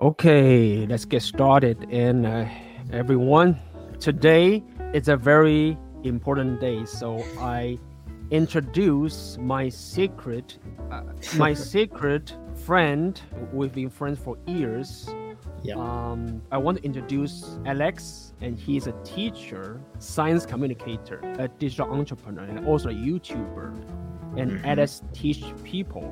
Okay, let's get started. And uh, everyone, today is a very important day. So I introduce my secret, uh, my secret friend. We've been friends for years. Yeah. Um, I want to introduce Alex, and he's a teacher, science communicator, a digital entrepreneur, and also a YouTuber. And Mhm. Alex teach people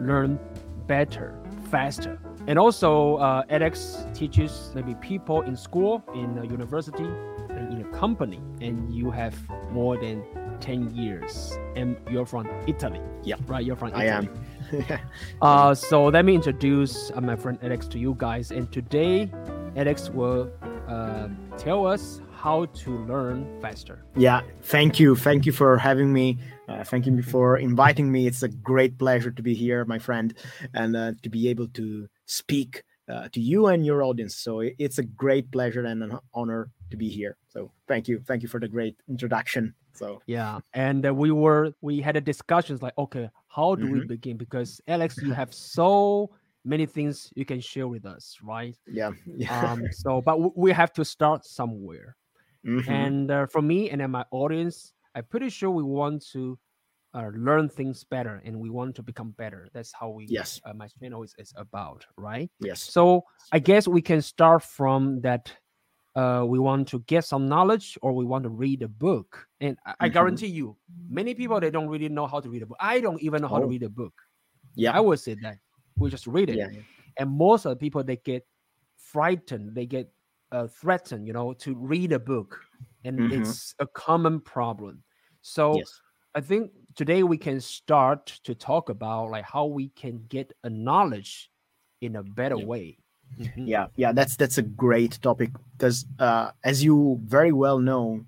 learn better, faster. And also, uh, Alex teaches maybe people in school, in a university, and in a company. And you have more than 10 years. And you're from Italy. Yeah. Right? You're from I am. Uh, so let me introduce uh, my friend Alex to you guys. And today, Alex will uh, tell us how to learn faster. yeah. Thank you. Thank you for having me. Uh, thank you for inviting me. It's a great pleasure to be here, my friend, and uh, to be able to speak uh, to you and your audience. So it's a great pleasure and an honor to be here. So thank you. Thank you for the great introduction. So Yeah, and uh, we were we had a discussions like, okay, how do we Mhm. begin? Because Alex, you have so many things you can share with us, right? yeah. yeah. Um, so, but w- we have to start somewhere. Mhm. And uh, for me and then my audience, I'm pretty sure we want to uh, learn things better and we want to become better. That's how we Yes. uh, my channel is, is about, right? yes. So I guess we can start from that. Uh, we want to get some knowledge, or we want to read a book. And I, I Mhm. guarantee you, many people they don't really know how to read a book. I don't even know how to Oh. read a book. Yeah. I would say that we just read it. yeah. And most of the people they get frightened, they get uh, threatened, you know, to read a book, and Mhm. it's a common problem. So Yes. I think today we can start to talk about like how we can get a knowledge in a better Yeah. way. Mhm. yeah yeah that's that's a great topic because uh, as you very well know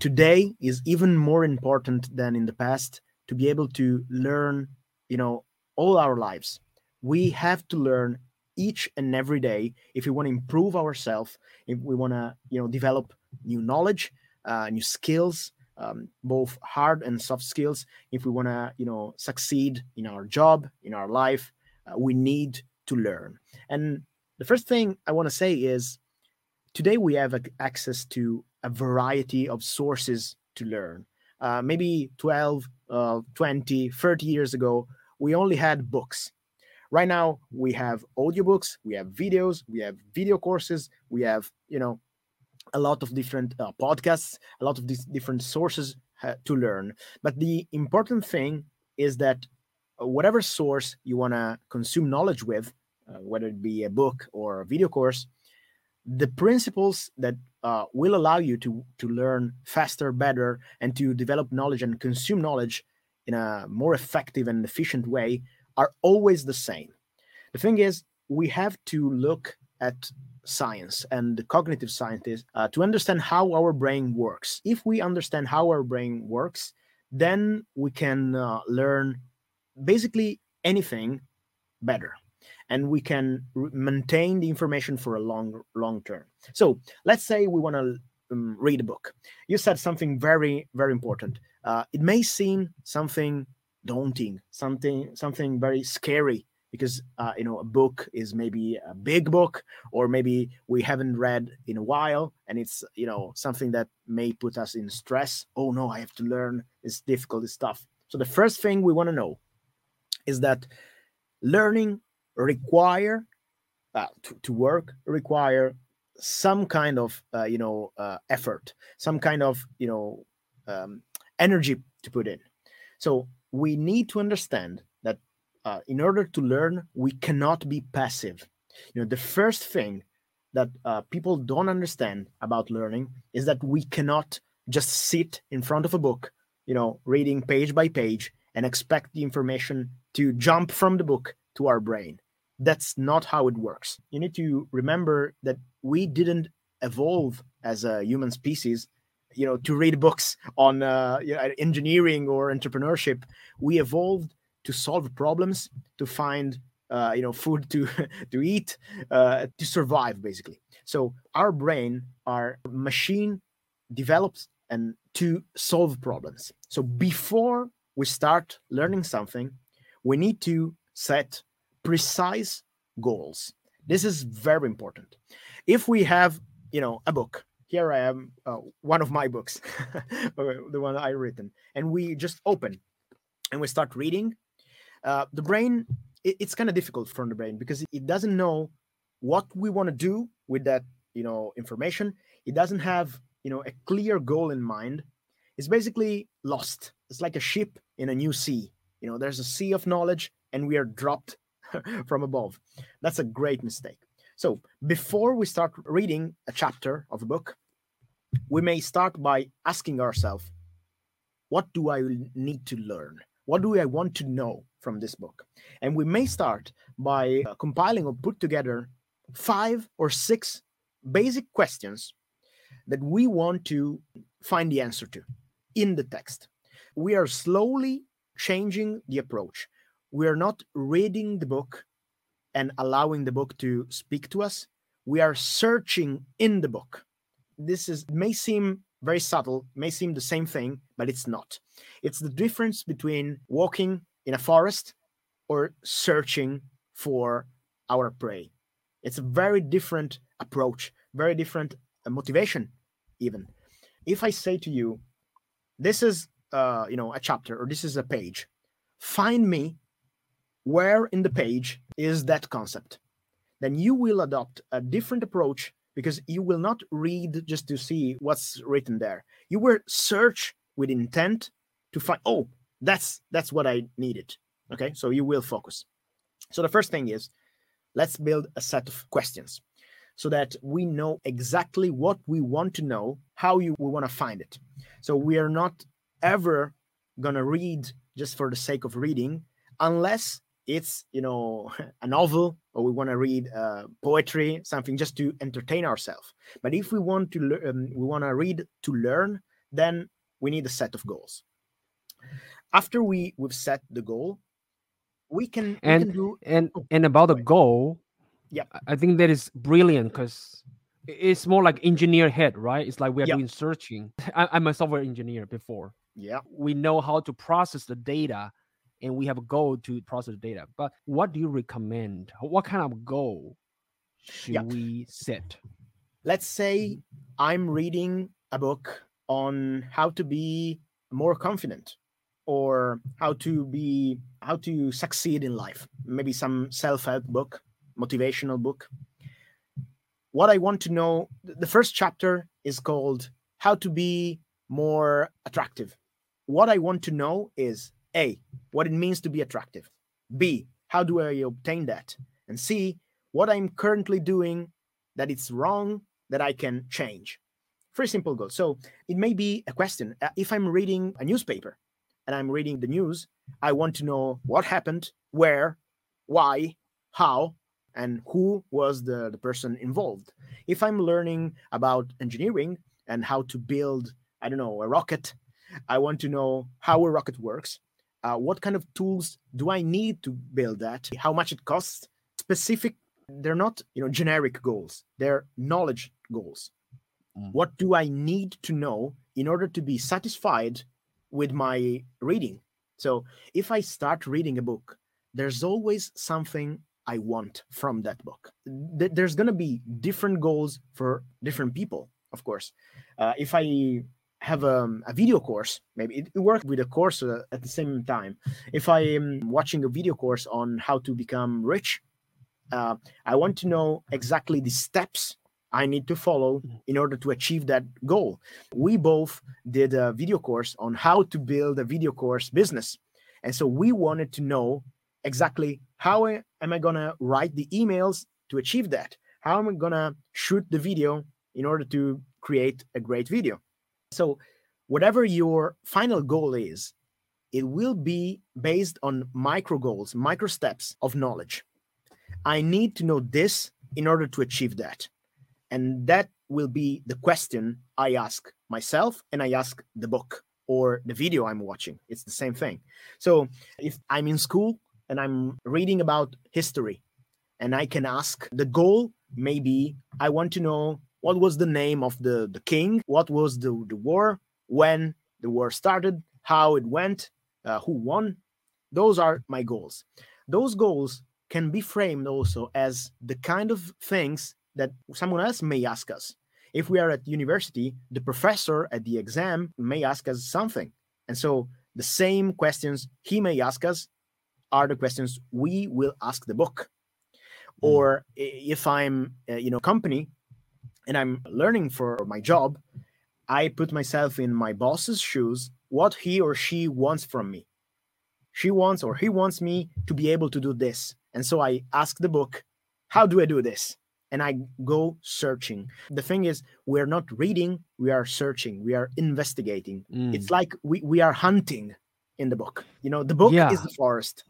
today is even more important than in the past to be able to learn you know all our lives we have to learn each and every day if we want to improve ourselves if we want to you know develop new knowledge uh, new skills um, both hard and soft skills if we want to you know succeed in our job in our life uh, we need to learn and the first thing I want to say is today we have ac- access to a variety of sources to learn. Uh, maybe 12, uh, 20, 30 years ago, we only had books. Right now, we have audiobooks, we have videos, we have video courses, we have, you know, a lot of different uh, podcasts, a lot of these different sources uh, to learn. But the important thing is that uh, whatever source you want to consume knowledge with, uh, whether it be a book or a video course, the principles that uh, will allow you to to learn faster, better, and to develop knowledge and consume knowledge in a more effective and efficient way are always the same. The thing is, we have to look at science and the cognitive scientists uh, to understand how our brain works. If we understand how our brain works, then we can uh, learn basically anything better. And we can r- maintain the information for a long long term. So let's say we want to um, read a book. You said something very very important. Uh, it may seem something daunting something something very scary because uh, you know a book is maybe a big book or maybe we haven't read in a while and it's you know something that may put us in stress. Oh no i have to learn it's difficult tough so the first thing we want to know is that learning require uh, to, to work require some kind of uh, you know uh, effort some kind of you know um, energy to put in. So we need to understand uh, in order to learn we cannot be passive you know the first thing that uh, people don't understand about learning is that we cannot just sit in front of a book you know reading page by page and expect the information to jump from the book to our brain. That's not how it works. You need to remember that we didn't evolve as a human species, you know, to read books on uh, engineering or entrepreneurship. We evolved to solve problems, to find uh, you know food to to eat, uh, to survive, basically. So our brain, our machine, develops and to solve problems. So before we start learning something, we need to set precise goals. This is very important. If we have, you know, a book, here I am, uh, one of my books, the one I written, and we just open and we start reading, uh, the brain, it, it's kind of difficult for the brain because it doesn't know what we want to do with that, you know, information. It doesn't have, you know, a clear goal in mind. It's basically lost. It's like a ship in a new sea. You know, there's a sea of knowledge and we are dropped from above. That's a great mistake. So, before we start reading a chapter of a book, we may start by asking ourselves, what do I need to learn? What do I want to know from this book? And we may start by uh, compiling or put together five or six basic questions that we want to find the answer to in the text. We are slowly changing the approach. We are not reading the book and allowing the book to speak to us. We are searching in the book. This is may seem very subtle, may seem the same thing, but it's not. It's the difference between walking in a forest or searching for our prey. It's a very different approach, very different uh, motivation, even. If I say to you, this is uh, you know a chapter or this is a page, find me where in the page is that concept. Then you will adopt a different approach because you will not read just to see what's written there. You will search with intent to find. Oh, that's that's what I needed. Okay, so you will focus. So the first thing is, let's build a set of questions so that we know exactly what we want to know, how you we want to find it. So we are not ever gonna read just for the sake of reading, unless it's you know a novel or we want to read uh, poetry something just to entertain ourselves but if we want to learn um, we want to read to learn then we need a set of goals after we we've set the goal we can and we can do and oh, and about the goal yeah i think that is brilliant because it's more like engineer head right it's like we're yeah. doing searching I, i'm a software engineer before yeah we know how to process the data and we have a goal to process the data. But what do you recommend? What kind of goal should Yeah. we set? let's say mm-hmm. i'm reading a book on how to be more confident or how to be how to succeed in life maybe some self-help book motivational book what i want to know the first chapter is called how to be more attractive what i want to know is a what it means to be attractive b how do i obtain that and c what i'm currently doing that it's wrong that I can change. Very simple goal. So it may be a question. Uh, If I'm reading a newspaper and I'm reading the news, I want to know what happened, where, why, how, and who was the, the person involved. If I'm learning about engineering and how to build, I don't know, a rocket, I want to know how a rocket works. Uh, what kind of tools do I need to build that? How much it costs? Specific they're not you know generic goals they're knowledge goals Mm. what do i need to know in order to be satisfied with my reading. So if i start reading a book there's always something i want from that book. Th- there's going to be different goals for different people of course. Uh, if i have um, a video course maybe it, it works with a course uh, at the same time. If i am watching a video course on how to become rich uh, I want to know exactly the steps I need to follow mm-hmm. in order to achieve that goal. We both did a video course on how to build a video course business. And so we wanted to know exactly how am I going to write the emails to achieve that? How am I going to shoot the video in order to create a great video? So, whatever your final goal is, it will be based on micro goals, micro steps of knowledge. I need to know this in order to achieve that. And that will be the question I ask myself and I ask the book or the video I'm watching. It's the same thing. So if I'm in school and I'm reading about history and I can ask the goal, maybe I want to know what was the name of the, the king, what was the, the war, when the war started, how it went, uh, who won. Those are my goals. Those goals can be framed also as the kind of things that someone else may ask us. If we are at university, the professor at the exam may ask us something. And so the same questions he may ask us are the questions we will ask the book. Mm. Or if I'm, uh, you know, company and I'm learning for my job, I put myself in my boss's shoes, what he or she wants from me. She wants or he wants me to be able to do this. And so I ask the book, how do I do this? And I go searching. The thing is, we're not reading, we are searching, we are investigating. Mm. It's like we, we are hunting in the book. You know, the book yeah. is the forest.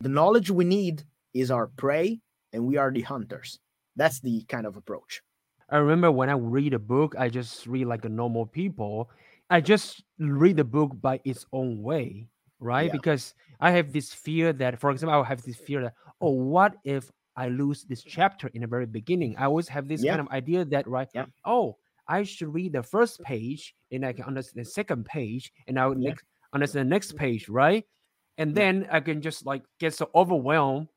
The knowledge we need is our prey, and we are the hunters. That's the kind of approach. I remember when I read a book, I just read like a normal people. I just read the book by its own way, right? Yeah. Because I have this fear that, for example, I have this fear that, oh, what if I lose this chapter in the very beginning? I always have this yeah. kind of idea that, right? Yeah. Oh, I should read the first page and I can understand the second page and I would yeah. understand the next page, right? And then I can just like get so overwhelmed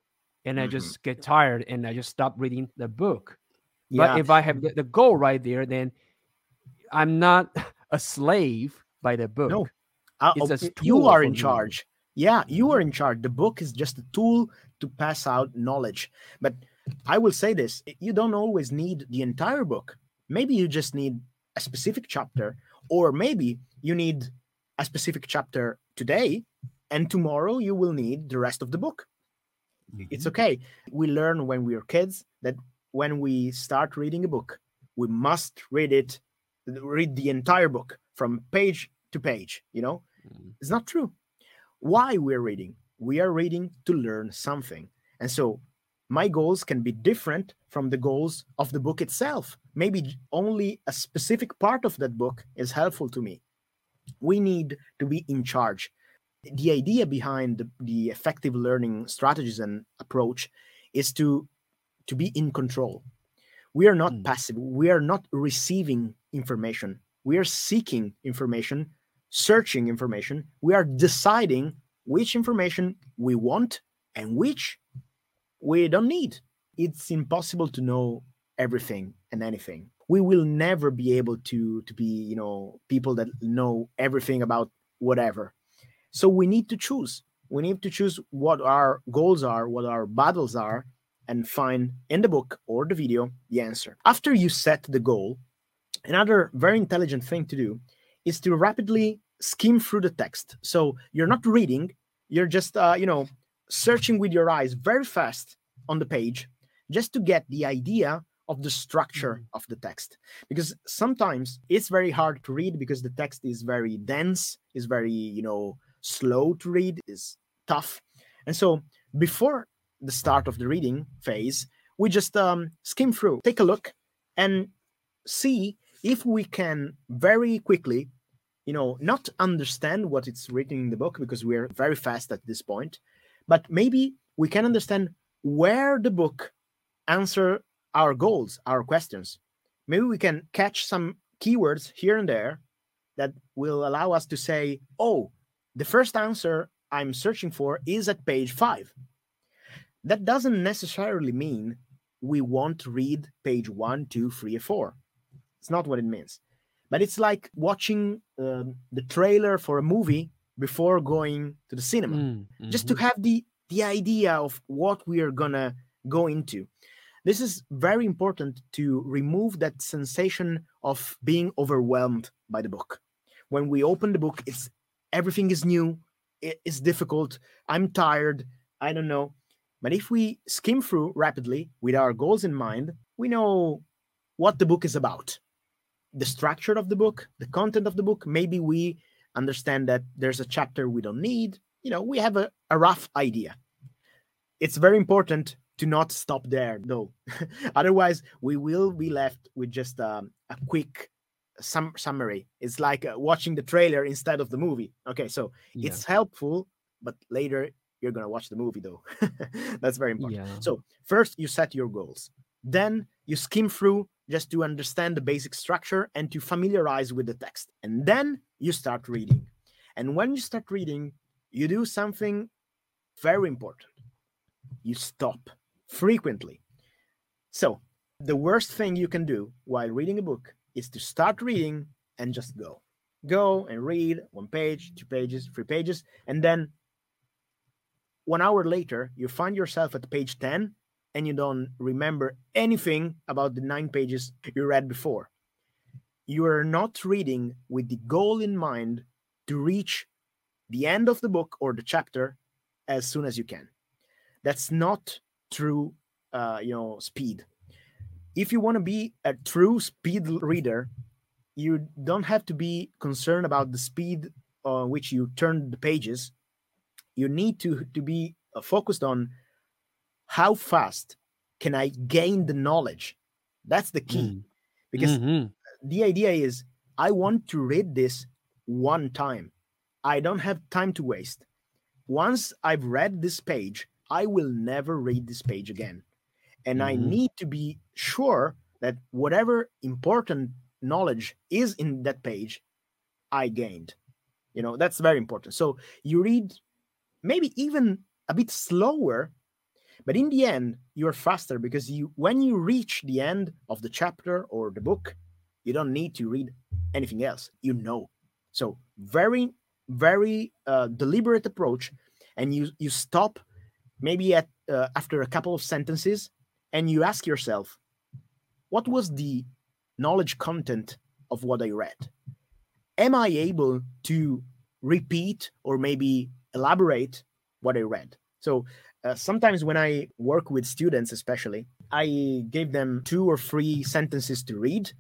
and I mm-hmm. just get tired and I just stop reading the book. But if I have the, the goal right there, then I'm not a slave by the book. No, uh, you are in charge. Yeah, you are in charge. The book is just a tool to pass out knowledge. But I will say this you don't always need the entire book. Maybe you just need a specific chapter, or maybe you need a specific chapter today, and tomorrow you will need the rest of the book. Mm-hmm. It's okay. We learn when we are kids that when we start reading a book, we must read it, read the entire book from page to page. You know, mm. it's not true. Why we're reading? We are reading to learn something. And so my goals can be different from the goals of the book itself. Maybe only a specific part of that book is helpful to me. We need to be in charge. The idea behind the, the effective learning strategies and approach is to to be in control. We are not mm. passive. We are not receiving information. We are seeking information, searching information. We are deciding which information we want and which we don't need. It's impossible to know everything and anything. We will never be able to to be, you know, people that know everything about whatever. So we need to choose. We need to choose what our goals are, what our battles are, and find in the book or the video the answer. After you set the goal, another very intelligent thing to do is to rapidly skim through the text. So you're not reading, you're just, uh, you know, searching with your eyes very fast on the page just to get the idea of the structure mm-hmm. of the text because sometimes it's very hard to read because the text is very dense is very you know slow to read is tough and so before the start of the reading phase, we just um, skim through, take a look, and see if we can very quickly, you know, not understand what it's written in the book because we're very fast at this point, but maybe we can understand where the book answer our goals, our questions. Maybe we can catch some keywords here and there that will allow us to say, oh, the first answer I'm searching for is at page five that doesn't necessarily mean we won't read page one, two, three, or four. It's not what it means. But it's like watching um, the trailer for a movie before going to the cinema, mm, mm-hmm. just to have the the idea of what we are gonna go into. This is very important to remove that sensation of being overwhelmed by the book. When we open the book, it's everything is new, it's difficult. I'm tired. I don't know. But if we skim through rapidly with our goals in mind, we know what the book is about. The structure of the book, the content of the book. Maybe we understand that there's a chapter we don't need. You know, we have a, a rough idea. It's very important to not stop there, though. Otherwise, we will be left with just um, a quick sum- summary. It's like uh, watching the trailer instead of the movie. Okay, so yeah. it's helpful, but later you're going to watch the movie though that's very important yeah. so first you set your goals then you skim through just to understand the basic structure and to familiarize with the text and then you start reading and when you start reading you do something very important you stop frequently. So, the worst thing you can do while reading a book is to start reading and just go. Go and read one page, two pages, three pages, and then one hour later, you find yourself at page 10 and you don't remember anything about the nine pages you read before. You are not reading with the goal in mind to reach the end of the book or the chapter as soon as you can. That's not true, uh, you know, speed. If you want to be a true speed reader, you don't have to be concerned about the speed on which you turn the pages. You need to to be uh, focused on how fast can I gain the knowledge. That's the key, Mm. because Mhm. the idea is I want to read this one time. I don't have time to waste. Once I've read this page, I will never read this page again. And I Mhm. need to be sure that whatever important knowledge is in that page, I gained. You know, that's very important. So you read maybe even a bit slower, but in the end, you're faster because you when you reach the end of the chapter or the book, you don't need to read anything else. You know. So very, very uh, deliberate approach, and you you stop maybe at uh, after a couple of sentences, and you ask yourself, what was the knowledge content of what I read? Am I able to repeat or maybe elaborate what I read? So uh, sometimes when I work with students, especially, I give them two or three sentences to read,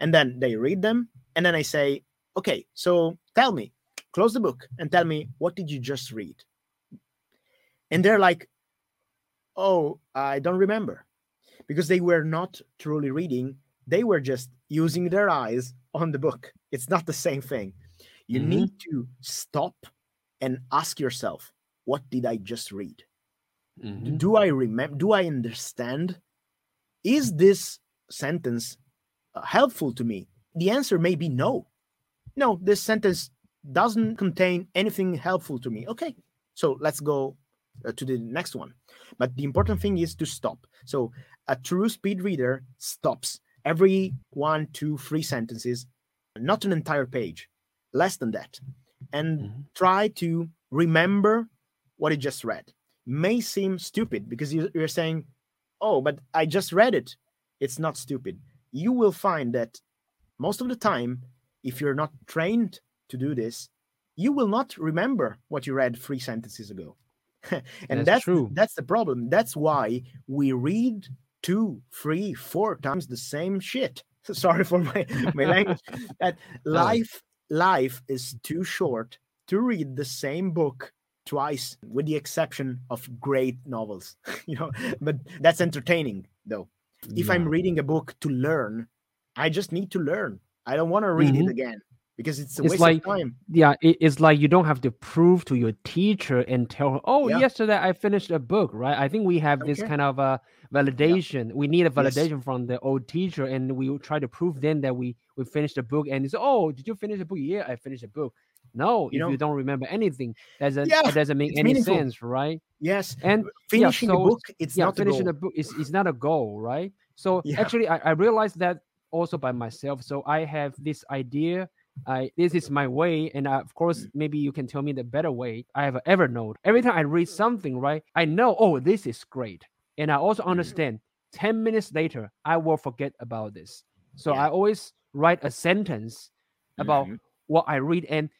and then they read them, and then I say, "Okay, so tell me, close the book and tell me what did you just read?" And they're like, "Oh, I don't remember," because they were not truly reading; they were just using their eyes on the book. It's not the same thing. You Mhm. need to stop and ask yourself, "What did I just read?" Mhm. do i remember do i understand? Is this sentence uh, helpful to me? The answer may be no. No this sentence doesn't contain anything helpful to me. Okay so let's go uh, to the next one. But the important thing is to stop. So a true speed reader stops every one two three sentences not an entire page less than that and Mhm. try to remember what he just read may seem stupid because you, you're saying, "Oh, but I just read it." It's not stupid. You will find that most of the time, if you're not trained to do this, you will not remember what you read three sentences ago. and That's that's true. that's the problem. That's why we read two, three, four times the same shit. Sorry for my, my language. That life life is too short to read the same book twice with the exception of great novels you know but that's entertaining though. If i'm reading a book to learn i just need to learn. I don't want to read Mhm. it again because it's a It's waste like- of time. yeah it's like you don't have to prove to your teacher and tell her oh Yeah. yesterday i finished a book right? I think we have this kind of uh, validation. We need a Yes. validation from the old teacher and we will try to prove then that we we finished the book and it's oh did you finish the book? Yeah i finished the book no You if know- you don't remember anything doesn't Yeah, it doesn't make any meaningful. sense right yes and finishing so the book it's yeah, not a finishing the book is, is not a goal, right? So Yeah. actually, I, I realized that also by myself. So I have this idea. I this is my way, and I, of course, Mm. maybe you can tell me the better way. I have an Evernote. Every time I read something, right, I know, oh, this is great, and I also Mm. understand. Ten minutes later, I will forget about this. So Yeah. I always write a sentence about Mhm. what I read, and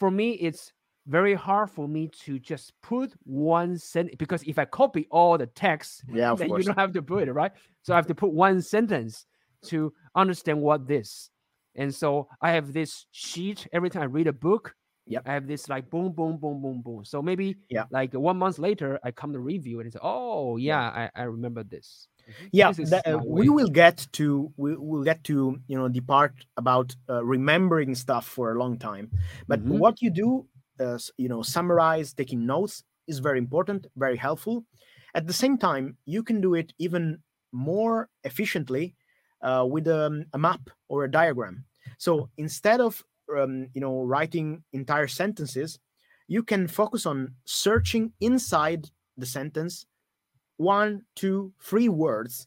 for me, it's very hard for me to just put one sentence because if I copy all the text, yeah then course you don't have to put it right. So I have to put one sentence to understand what this. And so I have this sheet every time I read a book. Yep. I have this like boom, boom, boom, boom, boom. So maybe Yeah. like one month later, I come to review it and say, oh yeah, I, I remember this. Mhm. yeah that- uh, we will get to we will get to you know the part about uh, remembering stuff for a long time but Mhm. what you do uh, you know summarize taking notes is very important very helpful at the same time you can do it even more efficiently uh, with um, a map or a diagram so instead of um, you know writing entire sentences you can focus on searching inside the sentence one, two, three words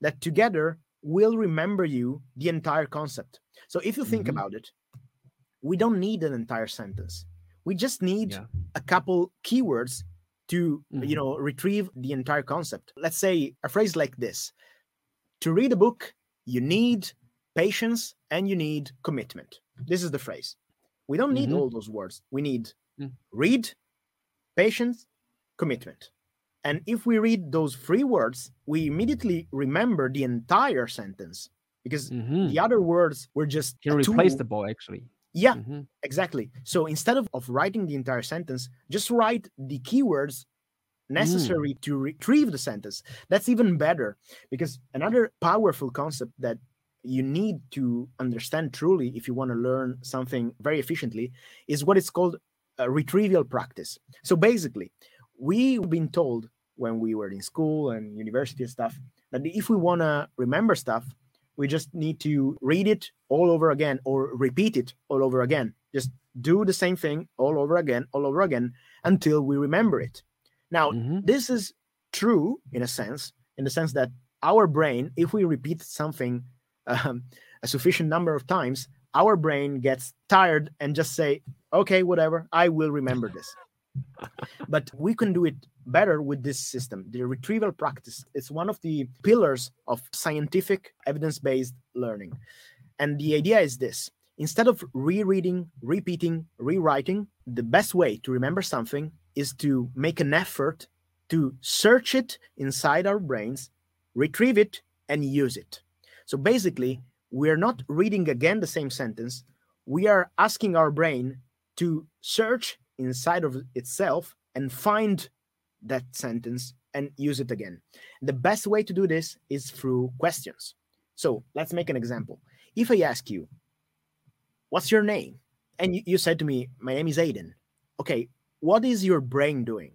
that together will remember you the entire concept. So if you think Mhm. about it, we don't need an entire sentence. We just need Yeah. a couple keywords to you Mhm. know retrieve the entire concept. Let's say a phrase like this. To read a book, you need patience and you need commitment. This is the phrase. We don't need Mhm. all those words. We need Mm. read, patience, commitment. And if we read those three words, we immediately remember the entire sentence because Mhm. the other words were just Can a the replaceable actually. Yeah, Mhm. exactly. So instead of, of writing the entire sentence, just write the keywords necessary to retrieve the sentence. That's even better because another powerful concept that you need to understand truly if you want to learn something very efficiently is what is called a retrieval practice. So basically, we've been told when we were in school and university and stuff that if we want to remember stuff, we just need to read it all over again or repeat it all over again. Just do the same thing all over again, all over again until we remember it. Now, Mhm. this is true in a sense, in the sense that our brain, if we repeat something um, a sufficient number of times, our brain gets tired and just say, okay, whatever, I will remember this. But we can do it better with this system, the retrieval practice. It's one of the pillars of scientific evidence based learning. And the idea is this instead of rereading, repeating, rewriting, the best way to remember something is to make an effort to search it inside our brains, retrieve it, and use it. So basically, we're not reading again the same sentence. We are asking our brain to search inside of itself and find that sentence and use it again. The best way to do this is through questions. So let's make an example. If I ask you, What's your name? And you, you said to me, My name is Aiden. Okay, what is your brain doing?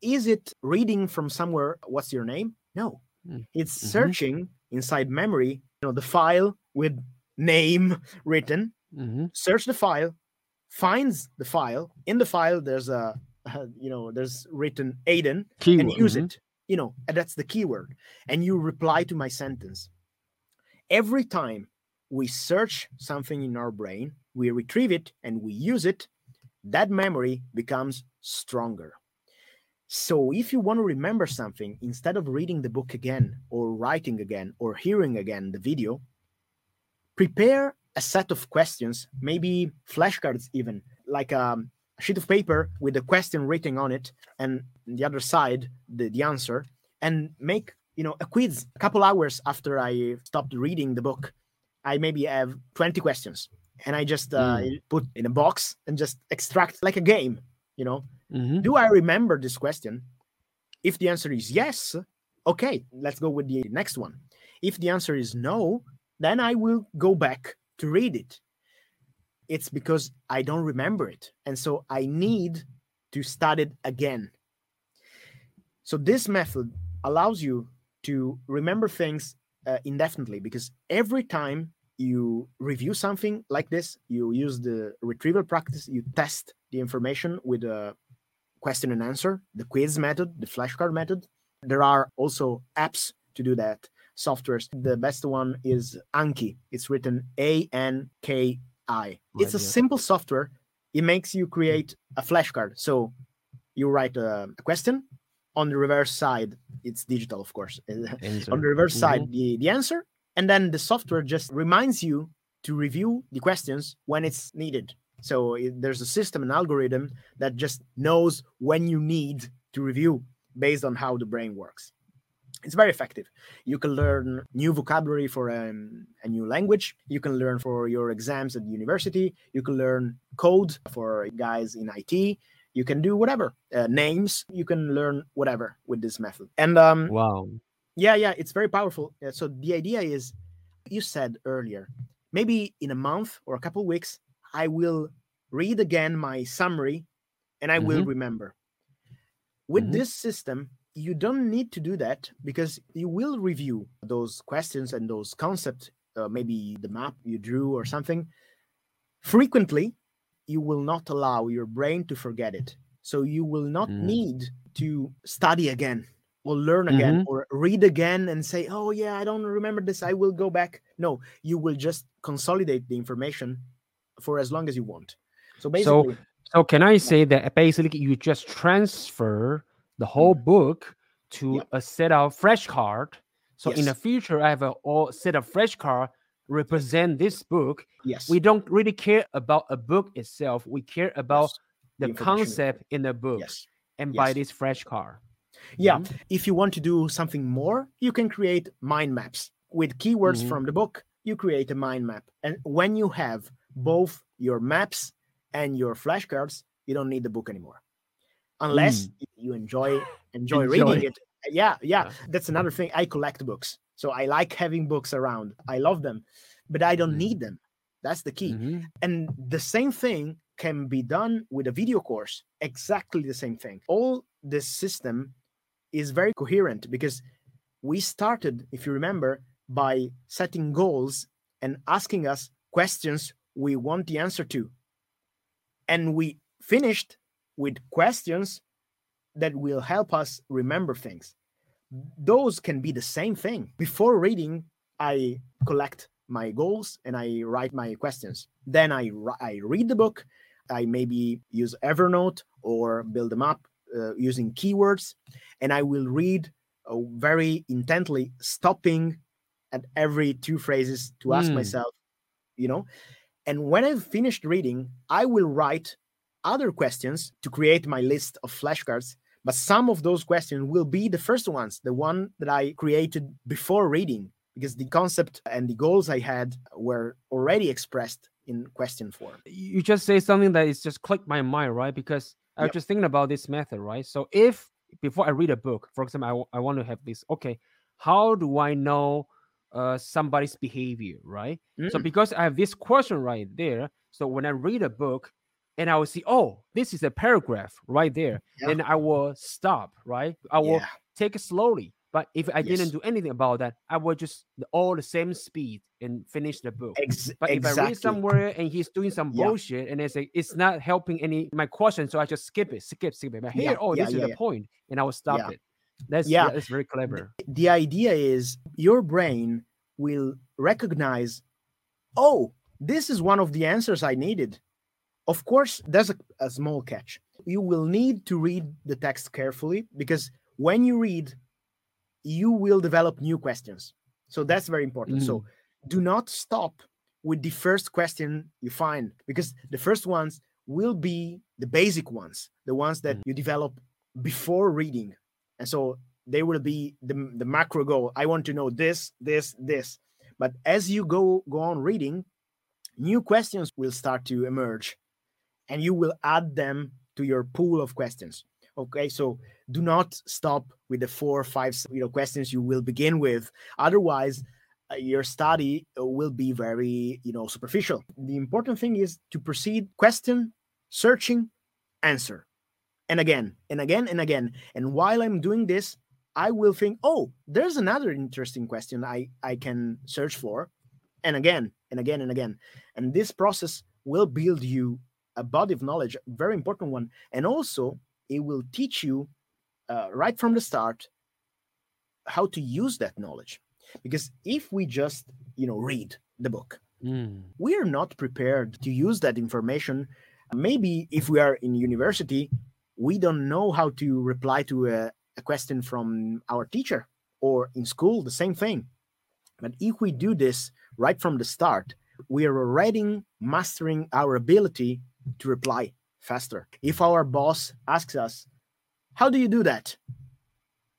Is it reading from somewhere, What's your name? No. Mm. It's Mhm. searching inside memory, you know, the file with name written, Mhm. search the file, finds the file. In the file, there's a, you know, there's written Aiden, and Keyword. use mhm. it. You know, and that's the keyword. And you reply to my sentence. Every time we search something in our brain, we retrieve it and we use it, that memory becomes stronger. So if you want to remember something, instead of reading the book again, or writing again, or hearing again the video, prepare a set of questions, maybe flashcards even, like um, a sheet of paper with the question written on it, and the other side the, the answer, and make you know a quiz. A couple hours after I stopped reading the book, I maybe have twenty questions, and I just uh, put in a box and just extract like a game. You know, Mhm. do I remember this question? If the answer is yes, okay, let's go with the next one. If the answer is no, then I will go back to read it. It's because I don't remember it. And so I need to start it again. So this method allows you to remember things uh, indefinitely because every time you review something like this, you use the retrieval practice, you test the information with a question and answer, the quiz method, the flashcard method. There are also apps to do that, softwares. The best one is Anki. It's written A N K I. It's a simple software. It makes you create a flashcard. So you write a, a question. On the reverse side, it's digital, of course. On the reverse Mhm. side, the, the answer. And then the software just reminds you to review the questions when it's needed. So it, there's a system, an algorithm that just knows when you need to review based on how the brain works. It's very effective. You can learn new vocabulary for um, a new language. You can learn for your exams at university. You can learn code for guys in IT. You can do whatever. Uh, names. You can learn whatever with this method. And um, Wow. yeah, yeah, it's very powerful. Yeah, so the idea is, you said earlier, maybe in a month or a couple weeks, I will read again my summary, and I will remember. With Mhm. this system, you don't need to do that because you will review those questions and those concepts, uh, maybe the map you drew or something. Frequently, you will not allow your brain to forget it. So you will not Mm. need to study again or learn again Mhm. or read again and say oh yeah i don't remember this i will go back no you will just consolidate the information for as long as you want so basically So can I say that basically you just transfer the whole book to. Yep. a set of fresh card. So in the future, I have a all set of fresh card represent this book. yes We don't really care about a book itself. We care about yes, the concept in the book yes and by yes. this fresh card. yeah Mhm. if you want to do something more you can create mind maps with keywords Mhm. from the book you create a mind map and when you have both your maps and your flashcards you don't need the book anymore unless you enjoy enjoy Mm. Enjoy. reading it yeah, yeah Yeah. that's another thing i collect books so i like having books around i love them but i don't Mhm. need them that's the key Mhm. and the same thing can be done with a video course exactly the same thing all this system is very coherent because we started if you remember by setting goals and asking us questions we want the answer to and we finished with questions that will help us remember things. Those can be the same thing. Before reading i collect my goals and i write my questions. Then i, I read the book. I maybe use evernote or build them up uh, using keywords. And i will read uh, very intently stopping at every two phrases to ask Mm. myself you know? And when i've finished reading i will write other questions to create my list of flashcards but some of those questions will be the first ones the one that i created before reading because the concept and the goals i had were already expressed in question form you just say something that is just clicked my mind, right? Because I was Yep. just thinking about this method, right? So if before I read a book, for example, I, w- I want to have this, okay, how do I know uh, somebody's behavior, right? So Mm, because I have this question right there, so when I read a book and I will see, oh, this is a paragraph right there, Yeah. then I will stop, right? I will yeah take it slowly. But if I Yes. didn't do anything about that, I will just all the same speed and finish the book. ex- But if exactly I read somewhere and he's doing some Yeah. bullshit and it's like it's not helping any my question, so I just skip it, skip, skip it. But here, oh, this is the point, and I will stop it. That's Yeah. yeah, that's very clever. the idea is your brain will recognize oh this is one of the answers i needed of course there's a, a small catch. You will need to read the text carefully because when you read you will develop new questions. So that's very important. So do not stop with the first question you find because the first ones will be the basic ones the ones that Mhm. you develop before reading. And so they will be the, the macro goal. I want to know this this this. But as you go go on reading new questions will start to emerge and you will add them to your pool of questions. Okay so do not stop with the four or five you know questions you will begin with. Otherwise uh, your study uh, will be very you know superficial. The important thing is to proceed question searching answer. And again and again and again. And while i'm doing this i will think oh there's another interesting question i i can search for. And again and again and again. And this process will build you a body of knowledge very important one. And also it will teach you uh, right from the start how to use that knowledge. Because if we just you know read the book Mm. we are not prepared to use that information. Maybe if we are in university we don't know how to reply to a, a question from our teacher or in school the same thing. But if we do this right from the start we are already mastering our ability to reply faster. If our boss asks us how do you do that?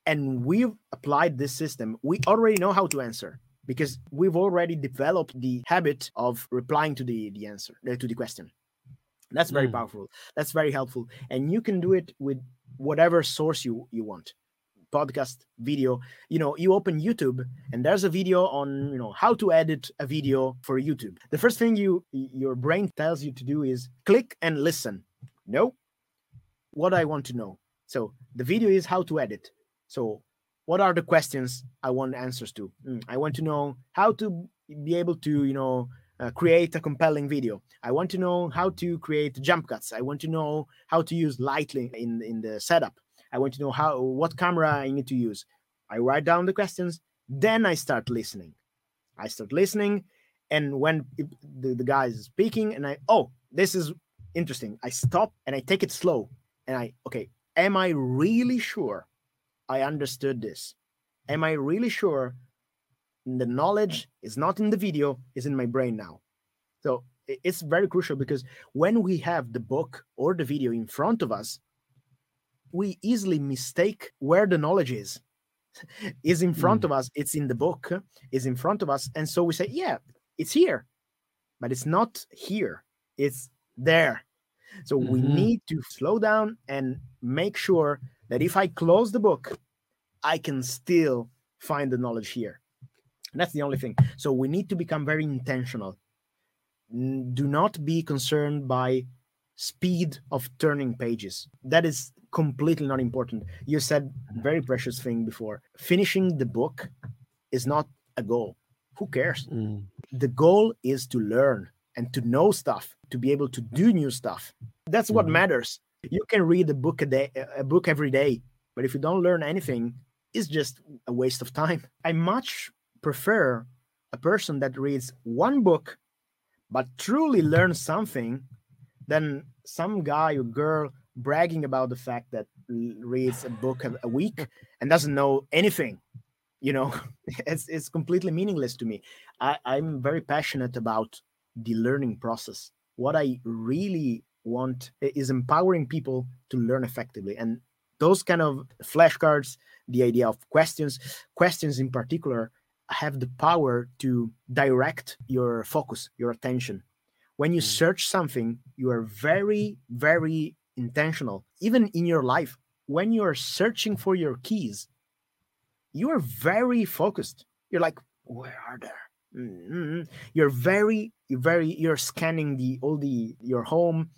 and we've applied this system we already know how to answer because we've already developed the habit of replying to the the answer uh, to the question. That's very Mm. powerful. That's very helpful. And you can do it with whatever source you you want podcast video you know you open youtube and there's a video on you know how to edit a video for youtube. The first thing you your brain tells you to do is click and listen. No. What i want to know. So the video is how to edit. So what are the questions i want answers to? Mm, i want to know how to be able to you know uh, create a compelling video. I want to know how to create jump cuts. I want to know how to use lighting in in the setup I want to know how what camera I need to use. I write down the questions, then I start listening. I start listening, and when the, the guy is speaking, and I oh this is interesting, I stop and I take it slow, and I okay, am I really sure I understood this? Am I really sure the knowledge is not in the video, is in my brain now? So it's very crucial because when we have the book or the video in front of us, we easily mistake where the knowledge is. is in front mm. of us, it's in the book, is in front of us. And so we say, yeah, it's here, but it's not here, it's there. So mm-hmm. we need to slow down and make sure that if I close the book, I can still find the knowledge here. And that's the only thing. So we need to become very intentional. Do not be concerned by speed of turning pages. That is completely not important. You said very precious thing before. Finishing the book is not a goal. Who cares? Mm. The goal is to learn and to know stuff, to be able to do new stuff. That's what mm. matters. You can read a book a day, a book every day, but if you don't learn anything, it's just a waste of time. I much prefer a person that reads one book but truly learns something than some guy or girl bragging about the fact that reads a book a week and doesn't know anything you know? It's, it's completely meaningless to me. I, i'm very passionate about the learning process. What i really want is empowering people to learn effectively. And those kind of flashcards the idea of questions questions in particular have the power to direct your focus your attention. When you mm. search something you are very very intentional even in your life when you're searching for your keys you are very focused. You're like where are they? Mm-hmm. you're very very you're scanning the all the your home.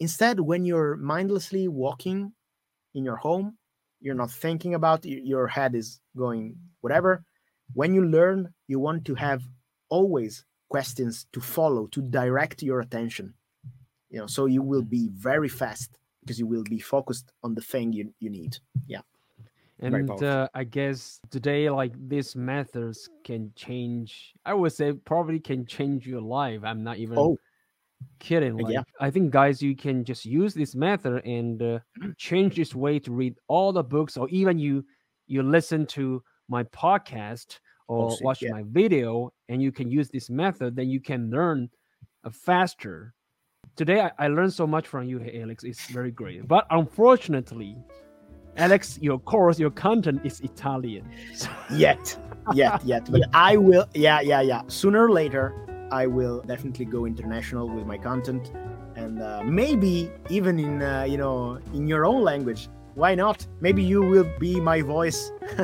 Instead when you're mindlessly walking in your home you're not thinking about your head is going whatever. When you learn you want to have always questions to follow to direct your attention you know so you will be very fast because you will be focused on the thing you, you need. Yeah. And uh, i guess today like these methods can change i would say probably can change your life. I'm not even oh. kidding. Like, yeah. i think guys you can just use this method and uh, change this way to read all the books or even you you listen to my podcast or oh, watch yeah. my video and you can use this method then you can learn uh, faster today I, I, learned so much from you, Alex. It's very great. But unfortunately, Alex, your course, your content is Italian. yet, yet, yet. But I will, yeah, yeah, yeah. Sooner or later, I will definitely go international with my content, and uh, maybe even in, uh, you know, in your own language why not? Maybe you will be my voice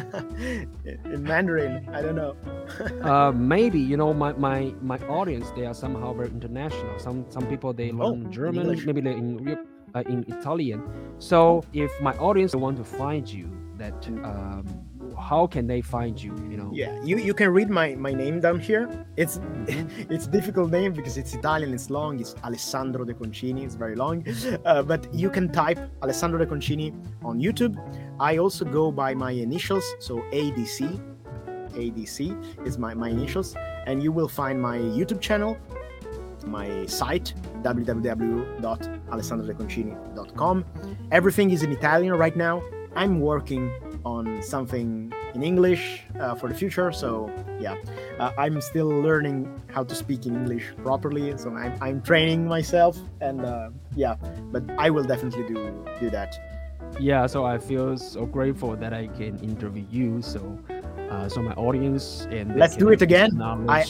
in Mandarin. I don't know. uh, maybe you know my, my my audience. They are somehow very international. Some some people they learn oh, German, English. maybe they in uh, in Italian. So if my audience want to find you, that um, how can they find you you know? Yeah you, you can read my my name down here. It's it's difficult name because it's italian it's long it's alessandro de concini it's very long. Uh, but you can type alessandro de concini on youtube. I also go by my initials so adc adc is my, my initials. And you will find my youtube channel my site www.alessandrodeconcini.com everything is in italian right now. I'm working on something in English uh, for the future. So yeah, uh, I'm still learning how to speak in English properly. So I'm, I'm training myself, and uh, yeah, but I will definitely do do that. Yeah, so I feel so grateful that I can interview you. So. Uh, so my audience and let's do it again. I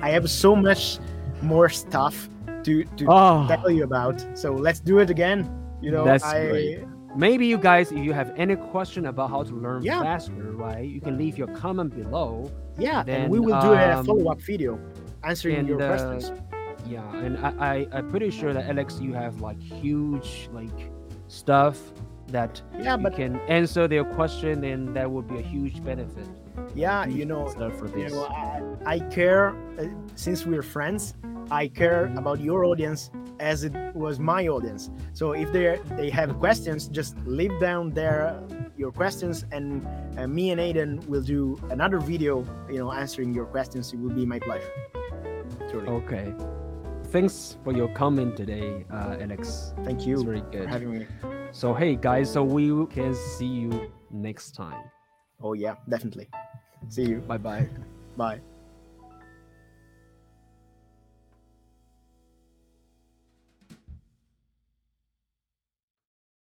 I have so much more stuff to to oh. tell you about. So let's do it again. You know, That's I great maybe you guys if you have any question about how to learn yeah. faster right you can leave your comment below. Yeah then, and we will do um, a follow-up video answering and, your uh, questions. yeah and I, I i'm pretty sure that alex you have like huge like stuff that yeah, you but, can answer their question and that would be a huge benefit yeah you know you know I, I care uh, since we're friends i care about your audience as it was my audience so if they they have questions just leave down there your questions and uh, me and aiden will do another video you know answering your questions it will be my pleasure truly Okay. Thanks for your comment today, uh, Alex. thank It's you very for good. having me So hey guys, so we can see you next time. oh yeah definitely see you Bye bye. bye